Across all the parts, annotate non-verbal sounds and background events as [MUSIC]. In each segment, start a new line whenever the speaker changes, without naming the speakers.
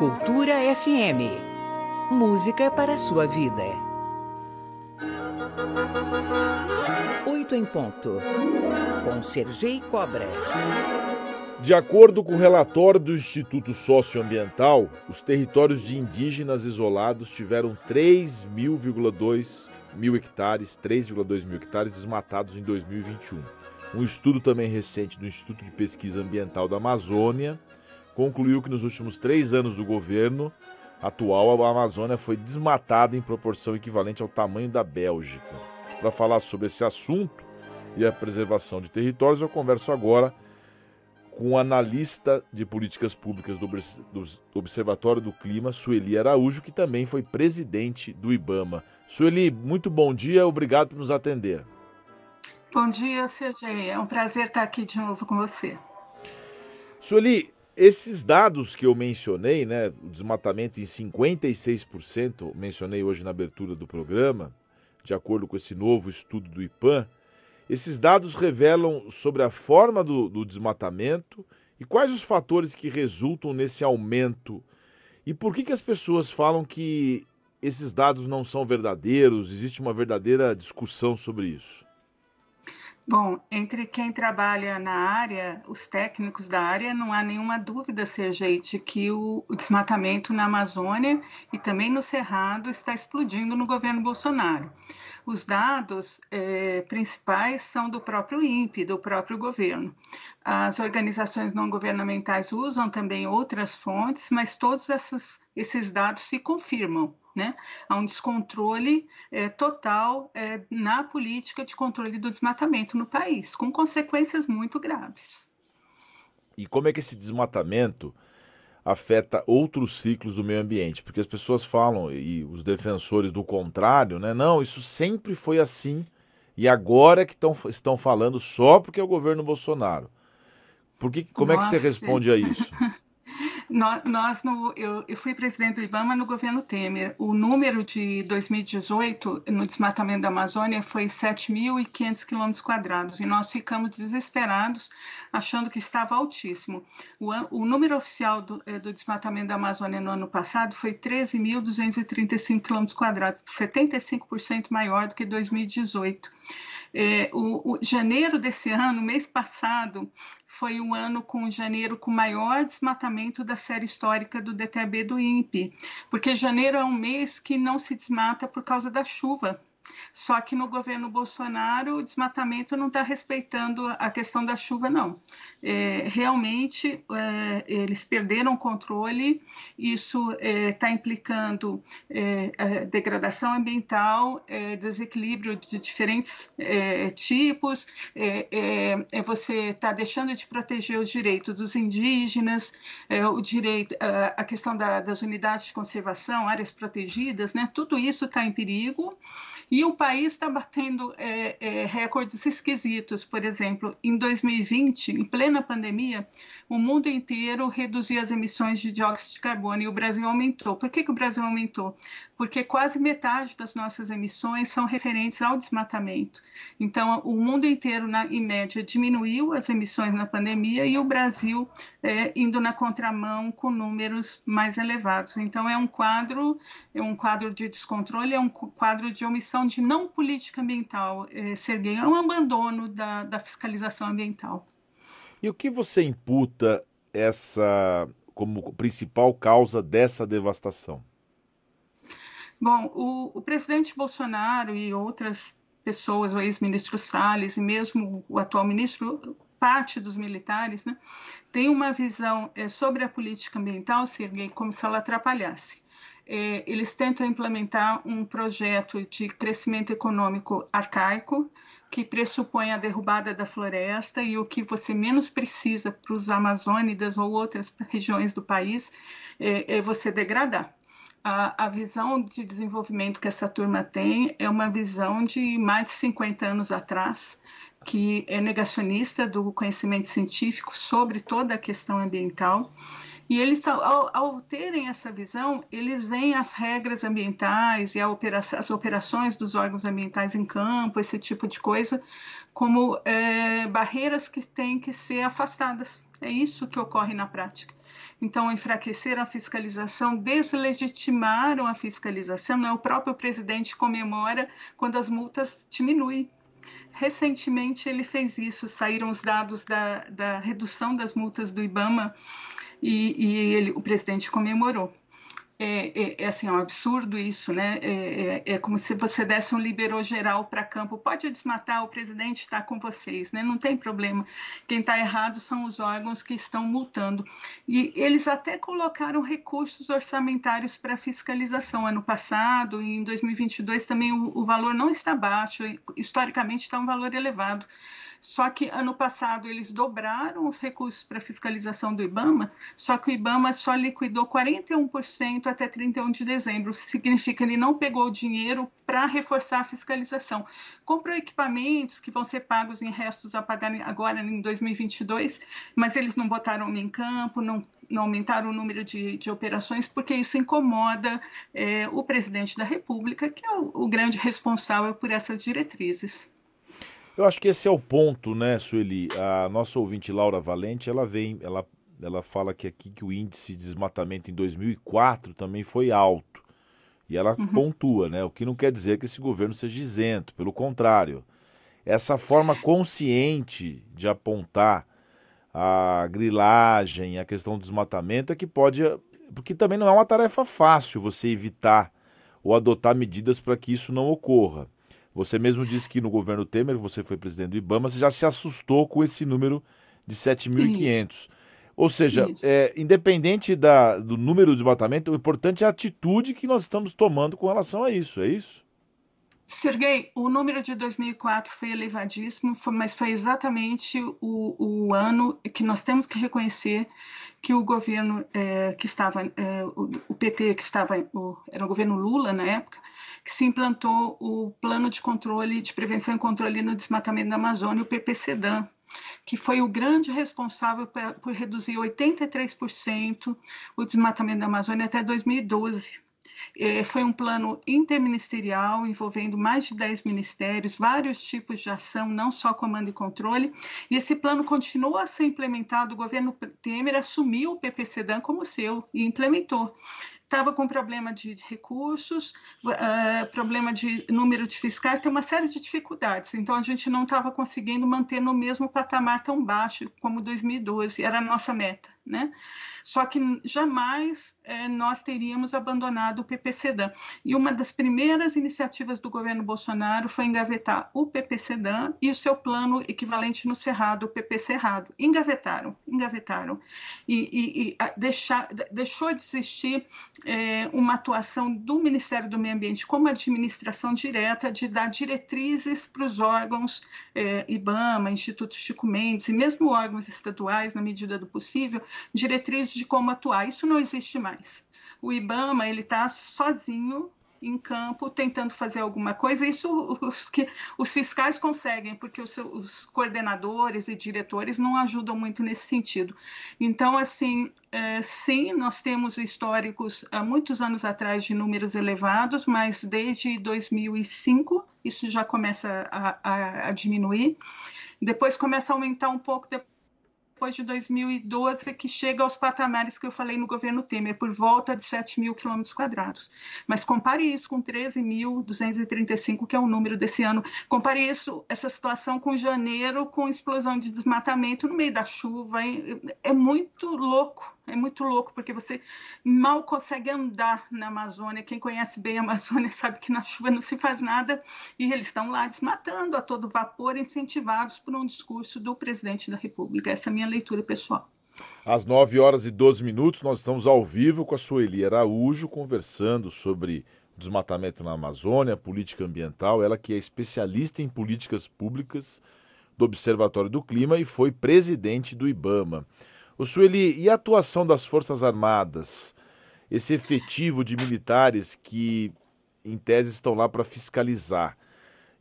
Cultura FM. Música para a sua vida. Oito em ponto. Com Sergei Cobra.
De acordo com o relatório do Instituto Socioambiental, os territórios de indígenas isolados tiveram 3.000,2 mil hectares, 3,2 mil hectares desmatados em 2021. Um estudo também recente do Instituto de Pesquisa Ambiental da Amazônia concluiu que nos últimos três anos do governo atual a Amazônia foi desmatada em proporção equivalente ao tamanho da Bélgica. Para falar sobre esse assunto e a preservação de territórios, eu converso agora com o analista de políticas públicas do, Observatório do Clima, Sueli Araújo, que também foi presidente do IBAMA. Sueli, muito bom dia, obrigado por nos atender.
Bom dia, CG. É um prazer estar aqui de novo com você.
Sueli, esses dados que eu mencionei, né, o desmatamento em 56%, mencionei hoje na abertura do programa, de acordo com esse novo estudo do IPAM, esses dados revelam sobre a forma do, do desmatamento e quais os fatores que resultam nesse aumento. E por que, que as pessoas falam que esses dados não são verdadeiros? Existe uma verdadeira discussão sobre isso.
Bom, entre quem trabalha na área, os técnicos da área, não há nenhuma dúvida, Sergei, de que o, o desmatamento na Amazônia e também no Cerrado está explodindo no governo Bolsonaro. Os dados eh, principais são do próprio INPE, do próprio governo. As organizações não governamentais usam também outras fontes, mas todos essas, esses dados se confirmam né? Há um descontrole é, total é, na política de controle do desmatamento no país, com consequências muito graves.
E como é que esse desmatamento afeta outros ciclos do meio ambiente? Porque as pessoas falam, e os defensores do contrário, né? Não, isso sempre foi assim, e agora que tão, estão falando só porque é o governo Bolsonaro. Por que, como Nossa, é que você responde a isso? [LAUGHS]
Nós, no, eu, eu, fui presidente do IBAMA no governo Temer. O número de 2018 no desmatamento da Amazônia foi 7.500 quilômetros quadrados e nós ficamos desesperados, achando que estava altíssimo. O, o número oficial do, eh, do, desmatamento da Amazônia no ano passado foi 13.235 quilômetros quadrados, 75% maior do que 2018. É, o, o, janeiro desse ano, mês passado, foi um ano com janeiro com maior desmatamento da série histórica do DTB do INPE, porque janeiro é um mês que não se desmata por causa da chuva. Só que no governo Bolsonaro o desmatamento não está respeitando a questão da chuva, não. É, realmente é, eles perderam o controle, isso está é, implicando é, degradação ambiental, é, desequilíbrio de diferentes é, tipos, você está deixando de proteger os direitos dos indígenas, o direito, a, a questão da, das unidades de conservação, áreas protegidas, né? tudo isso está em perigo. E o país está batendo é, é, recordes esquisitos. Por exemplo, em 2020, em plena pandemia, o mundo inteiro reduziu as emissões de dióxido de carbono e o Brasil aumentou. Por que, que o Brasil aumentou? Porque quase metade das nossas emissões são referentes ao desmatamento. Então, o mundo inteiro, na, em média, diminuiu as emissões na pandemia e o Brasil é, indo na contramão com números mais elevados. Então, é um quadro, é um quadro de descontrole, é um quadro de omissão de não política ambiental, é, Serguei, é um abandono da, da fiscalização ambiental.
E o que você imputa essa como principal causa dessa devastação?
Bom, o, o presidente Bolsonaro e outras pessoas, o ex-ministro Salles e mesmo o atual ministro, parte dos militares, né, tem uma visão é, sobre a política ambiental, Serguei, como se ela atrapalhasse é, eles tentam implementar um projeto de crescimento econômico arcaico, que pressupõe a derrubada da floresta e o que você menos precisa para os amazônidas ou outras regiões do país é, é você degradar. A, a, visão de desenvolvimento que essa turma tem é uma visão de mais de 50 anos atrás, que é negacionista do conhecimento científico sobre toda a questão ambiental E eles, ao, ao terem essa visão, eles veem as regras ambientais e as operações dos órgãos ambientais em campo, esse tipo de coisa, como é, barreiras que têm que ser afastadas. É isso que ocorre na prática. Então, enfraqueceram a fiscalização, deslegitimaram a fiscalização. Né? O próprio presidente comemora quando as multas diminuem. Recentemente, ele fez isso. Saíram os dados da, da redução das multas do IBAMA e, e ele, o presidente comemorou é, é, é, assim, é um absurdo isso, né? É, é, é como se você desse um liberou geral para campo. Pode desmatar, o presidente está com vocês, né? Não tem problema. Quem está errado são os órgãos que estão multando. E eles até colocaram recursos orçamentários para fiscalização. Ano passado, em 2022, também o, o valor não está baixo, historicamente está um valor elevado. Só que ano passado eles dobraram os recursos para fiscalização do IBAMA, só que o IBAMA só liquidou 41% até 31 de dezembro. Significa que ele não pegou o dinheiro para reforçar a fiscalização. Comprou equipamentos que vão ser pagos em restos a pagar agora em 2022, mas eles não botaram em campo, não, não aumentaram o número de, de operações, porque isso incomoda é, o presidente da República, que é o, o grande responsável por essas diretrizes.
Eu acho que esse é o ponto, né, Sueli? A nossa ouvinte Laura Valente, ela vem, ela, ela fala que aqui que o índice de desmatamento em 2004 também foi alto. E ela uhum. pontua, né? O que não quer dizer que esse governo seja isento, pelo contrário. Essa forma consciente de apontar a grilagem, a questão do desmatamento é que pode. Porque também não é uma tarefa fácil você evitar ou adotar medidas para que isso não ocorra. Você mesmo disse que no governo Temer, você foi presidente do IBAMA, você já se assustou com esse número de 7.500. Ou seja, é, independente da, do número de desmatamento, o importante é a atitude que nós estamos tomando com relação a isso, é isso?
Sergei, o número de 2004 foi elevadíssimo, mas foi exatamente o, o, ano que nós temos que reconhecer que o governo é, que estava, é, o, o, PT que estava, o, era o governo Lula na época, se implantou o Plano de Controle, de Prevenção e Controle no Desmatamento da Amazônia, o PPCDAM, que foi o grande responsável por, reduzir 83% o desmatamento da Amazônia até 2012. É, foi um plano interministerial envolvendo mais de 10 ministérios, vários tipos de ação, não só comando e controle. E esse plano continuou a ser implementado. O governo Temer assumiu o PPCDAM como seu e implementou estava com problema de recursos, uh, problema de número de fiscais, tem uma série de dificuldades. Então, a gente não estava conseguindo manter no mesmo patamar tão baixo como 2012, era a nossa meta. Né? Só que jamais é, nós teríamos abandonado o PPCDAM. E uma das primeiras iniciativas do governo Bolsonaro foi engavetar o PPCDAM e o seu plano equivalente no Cerrado, o PP Cerrado. Engavetaram, engavetaram. E, e, e deixar, deixou de existir é, uma atuação do Ministério do Meio Ambiente como administração direta de dar diretrizes para os órgãos é, IBAMA, Instituto Chico Mendes e mesmo órgãos estaduais, na medida do possível, diretrizes de como atuar. Isso não existe mais. O IBAMA ele está sozinho em campo tentando fazer alguma coisa. Isso os, que, os fiscais conseguem, porque os, os, coordenadores e diretores não ajudam muito nesse sentido. Então, assim, é, sim, nós temos históricos há muitos anos atrás de números elevados, mas desde 2005 isso já começa a, a, a diminuir. Depois começa a aumentar um pouco depois depois de 2012 que chega aos patamares que eu falei no governo Temer, por volta de 7 mil quilômetros quadrados. Mas compare isso com 13.235, que é o número desse ano. Compare isso, essa situação com janeiro, com explosão de desmatamento no meio da chuva. É muito louco é muito louco, porque você mal consegue andar na Amazônia. Quem conhece bem a Amazônia [LAUGHS] sabe que na chuva não se faz nada e eles estão lá desmatando a todo vapor, incentivados por um discurso do presidente da República. Essa é a minha leitura pessoal.
Às 9 horas e 12 minutos, nós estamos ao vivo com a Sueli Araújo, conversando sobre desmatamento na Amazônia, política ambiental. Ela que é especialista em políticas públicas do Observatório do Clima e foi presidente do IBAMA. O Sueli, e a atuação das Forças Armadas? Esse efetivo de militares que, em tese, estão lá para fiscalizar.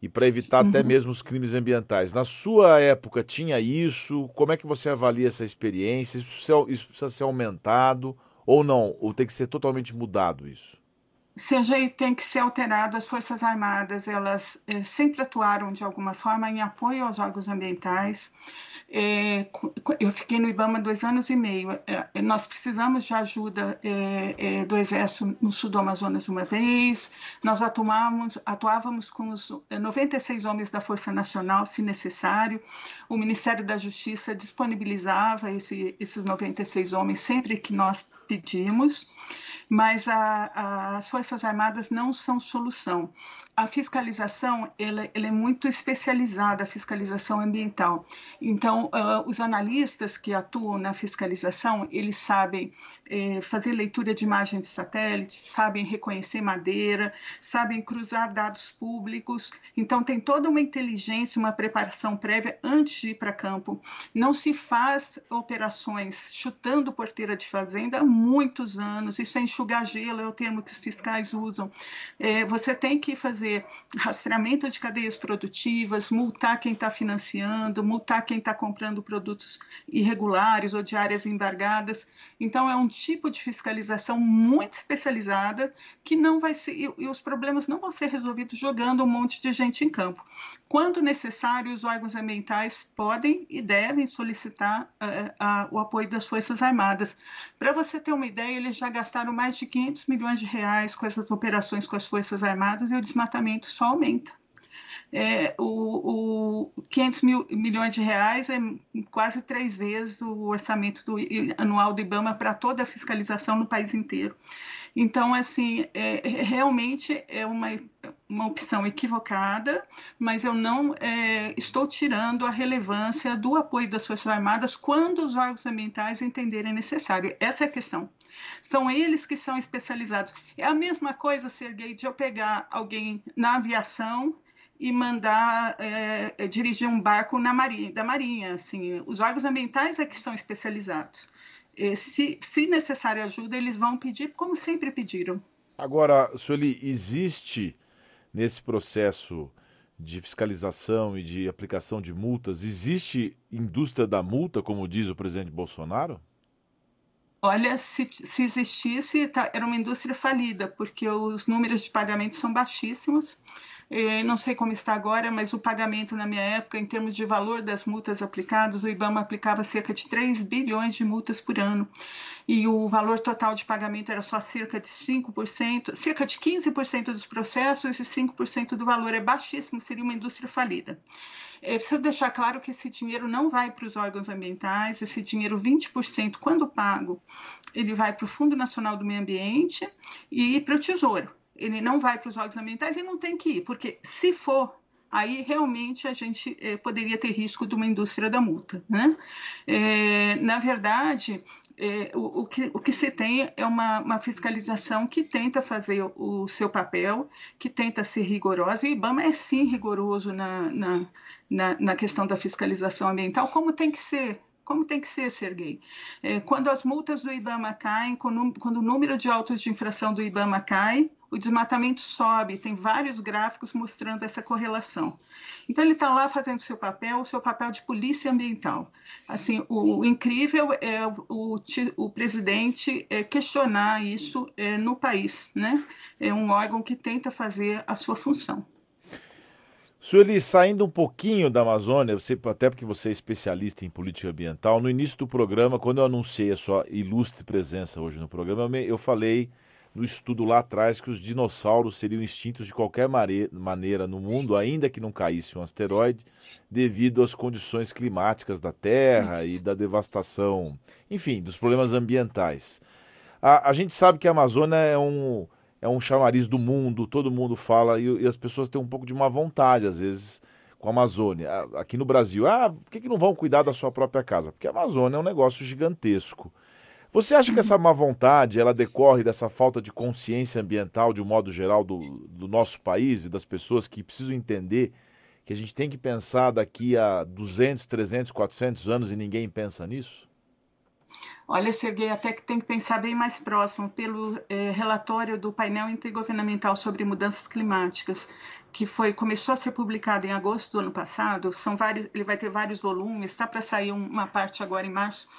e para evitar uhum. até mesmo os crimes ambientais. Na sua época tinha isso? Como é que você avalia essa experiência? Isso precisa, isso precisa ser aumentado ou não? Ou tem que ser totalmente mudado isso?
CGI tem que ser alterado. As Forças Armadas, elas eh, sempre atuaram de alguma forma em apoio aos órgãos ambientais. É, eu fiquei no IBAMA dois anos e meio. É, nós precisamos de ajuda do Exército no sul do Amazonas uma vez. Nós atuávamos, atuávamos com os 96 homens da Força Nacional, se necessário. O Ministério da Justiça disponibilizava esse, esses 96 homens sempre que nós pedimos mas a, a, as Forças Armadas não são solução. A fiscalização ela, ela é muito especializada, a fiscalização ambiental. Então, uh, os analistas que atuam na fiscalização, eles sabem eh, fazer leitura de imagens de satélite, sabem reconhecer madeira, sabem cruzar dados públicos. Então, tem toda uma inteligência, uma preparação prévia antes de ir para campo. Não se faz operações chutando porteira de fazenda muitos anos. Isso é enxugar gelo, é o termo que os fiscais usam. É, você tem que fazer rastreamento de cadeias produtivas, multar quem está financiando, multar quem está comprando produtos irregulares ou de áreas embargadas. Então, é um tipo de fiscalização muito especializada que não vai ser, e, os problemas não vão ser resolvidos jogando um monte de gente em campo. Quando necessário, os órgãos ambientais podem e devem solicitar uh, uh, o apoio das Forças Armadas. Para você ter uma ideia, eles já gastaram mais de 500 milhões de reais com essas operações com as Forças Armadas e o desmatamento só aumenta. É, o, o 500 mil, milhões de reais é quase três vezes o orçamento do, anual do IBAMA para toda a fiscalização no país inteiro. Então, assim, é, é, realmente é uma, uma opção equivocada, mas eu não é, estou tirando a relevância do apoio das Forças Armadas quando os órgãos ambientais entenderem necessário. Essa é a questão. São eles que são especializados. É a mesma coisa, Sergei, de eu pegar alguém na aviação e mandar é, dirigir um barco na marinha, da marinha. Assim, os órgãos ambientais é que são especializados. E se, se necessária ajuda, eles vão pedir, como sempre pediram.
Agora, Sueli, existe nesse processo de fiscalização e de aplicação de multas, existe indústria da multa, como diz o presidente Bolsonaro?
Olha, se, se existisse, tá, era uma indústria falida, porque os números de pagamento são baixíssimos. Eh, não sei como está agora, mas o pagamento na minha época, em termos de valor das multas aplicadas, o IBAMA aplicava cerca de 3 bilhões de multas por ano. E o valor total de pagamento era só cerca de 5%, cerca de 15% dos processos e 5% do valor. É baixíssimo, seria uma indústria falida. É preciso deixar claro que esse dinheiro não vai para os órgãos ambientais, esse dinheiro, 20%, quando pago, ele vai para o Fundo Nacional do Meio Ambiente e para o Tesouro. Ele não vai para os órgãos ambientais e não tem que ir, porque se for aí realmente a gente eh, poderia ter risco de uma indústria da multa. Né? É, na verdade, é, o, o, que, o que se tem é uma, uma fiscalização que tenta fazer o, o, seu papel, que tenta ser rigorosa, e o IBAMA é sim rigoroso na, na, na, na questão da fiscalização ambiental, como tem que ser, como tem que ser, Serguei. É, quando as multas do IBAMA caem, quando, quando, o número de autos de infração do IBAMA cai, o desmatamento sobe, tem vários gráficos mostrando essa correlação. Então ele está lá fazendo seu papel, o seu papel de polícia ambiental. Assim, o, o incrível é o, o, presidente é, questionar isso é, no país, né? É um órgão que tenta fazer a sua função.
Sueli, saindo um pouquinho da Amazônia, você, até porque você é especialista em política ambiental, no início do programa, quando eu anunciei a sua ilustre presença hoje no programa, eu falei no estudo lá atrás que os dinossauros seriam extintos de qualquer maneira no mundo, ainda que não caísse um asteroide, devido às condições climáticas da Terra e da devastação, enfim, dos problemas ambientais. A, a gente sabe que a Amazônia é um, é um chamariz do mundo, todo mundo fala, e, e as pessoas têm um pouco de má vontade, às vezes, com a Amazônia. Aqui no Brasil, ah, por que, que não vão cuidar da sua própria casa? Porque a Amazônia é um negócio gigantesco. Você acha que essa má vontade ela decorre dessa falta de consciência ambiental de um modo geral do, do nosso país e das pessoas que precisam entender que a gente tem que pensar daqui a 200, 300, 400 anos e ninguém pensa nisso?
Olha, Serguei, até que tem que pensar bem mais próximo pelo é, relatório do painel intergovernamental sobre mudanças climáticas, que foi começou a ser publicado em agosto do ano passado. São vários, ele vai ter vários volumes, está para sair uma parte agora em março.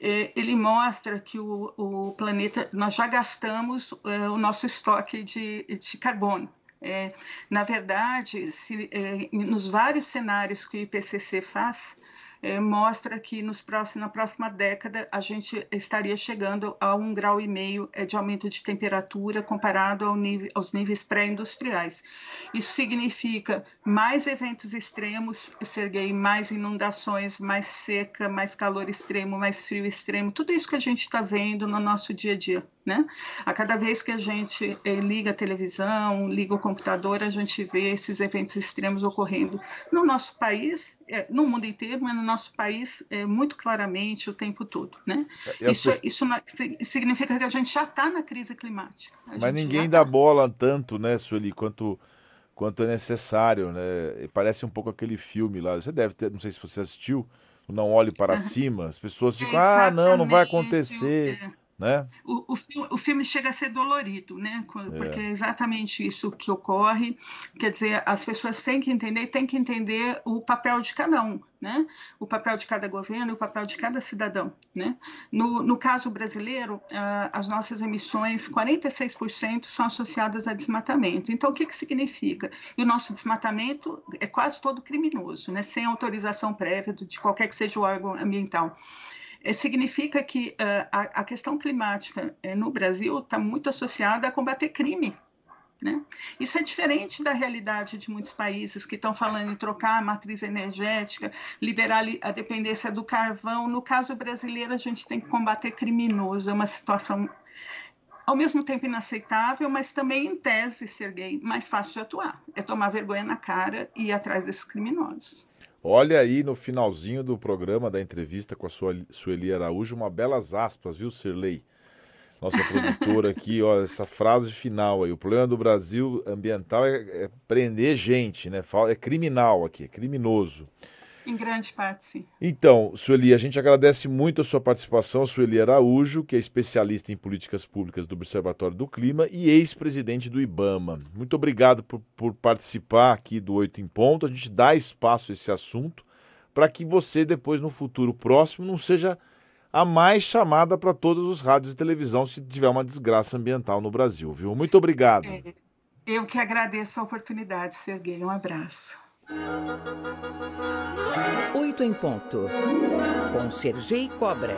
É, ele mostra que o, o, planeta, nós já gastamos é, o nosso estoque de, de carbono. É, na verdade, se, é, nos vários cenários que o IPCC faz, é, mostra que nos próximos, na próxima década a gente estaria chegando a um grau e meio é, de aumento de temperatura comparado ao nível, aos níveis pré-industriais. Isso significa mais eventos extremos, Serguei, mais inundações, mais seca, mais calor extremo, mais frio extremo, tudo isso que a gente está vendo no nosso dia a dia. Né? A cada vez que a gente eh, liga a televisão, liga o computador, a gente vê esses eventos extremos ocorrendo no nosso país, eh, no mundo inteiro, mas no nosso país eh, muito claramente o tempo todo. Né? Isso, pessoas... isso significa que a gente já está na crise climática.
Mas ninguém dá tá. bola tanto, né, Sueli, quanto quanto é necessário, né? Parece um pouco aquele filme lá. Você deve ter, não sei se você assistiu, Não Olhe para Cima. As pessoas ficam, ah, não, não vai acontecer. É né?
O, o, filme, o, filme, chega a ser dolorido, né? Porque é. é exatamente isso que ocorre. Quer dizer, as pessoas têm que entender, têm que entender o papel de cada um, né? O papel de cada governo, o papel de cada cidadão, né? No, no caso brasileiro, uh, as nossas emissões, 46% são associadas a desmatamento. Então, o que que significa? E o nosso desmatamento é quase todo criminoso, né? Sem autorização prévia de qualquer que seja o órgão ambiental. É, significa que a, a, questão climática uh, no Brasil está muito associada a combater crime. Né? Isso é diferente da realidade de muitos países que estão falando em trocar a matriz energética, liberar a dependência do carvão. No caso brasileiro, a gente tem que combater criminoso. É uma situação ao mesmo tempo inaceitável, mas também, em tese, ser gay, mais fácil de atuar. É tomar vergonha na cara e ir atrás desses criminosos.
Olha aí no finalzinho do programa, da entrevista com a sua Sueli Araújo, uma belas aspas, viu, Sirley? Nossa produtora aqui, ó, essa frase final aí. O problema do Brasil ambiental é, é prender gente, né? É criminal aqui, é criminoso.
Em grande parte, sim.
Então, Sueli, a gente agradece muito a sua participação, Sueli Araújo, que é especialista em políticas públicas do Observatório do Clima e ex-presidente do IBAMA. Muito obrigado por, por participar aqui do Oito em Ponto. A gente dá espaço a esse assunto para que você, depois, no futuro próximo, não seja a mais chamada para todos os rádios e televisão se tiver uma desgraça ambiental no Brasil, viu? Muito obrigado. É,
eu que agradeço a oportunidade, Serguei. Um abraço.
Oito em ponto, com Sergei Cobra.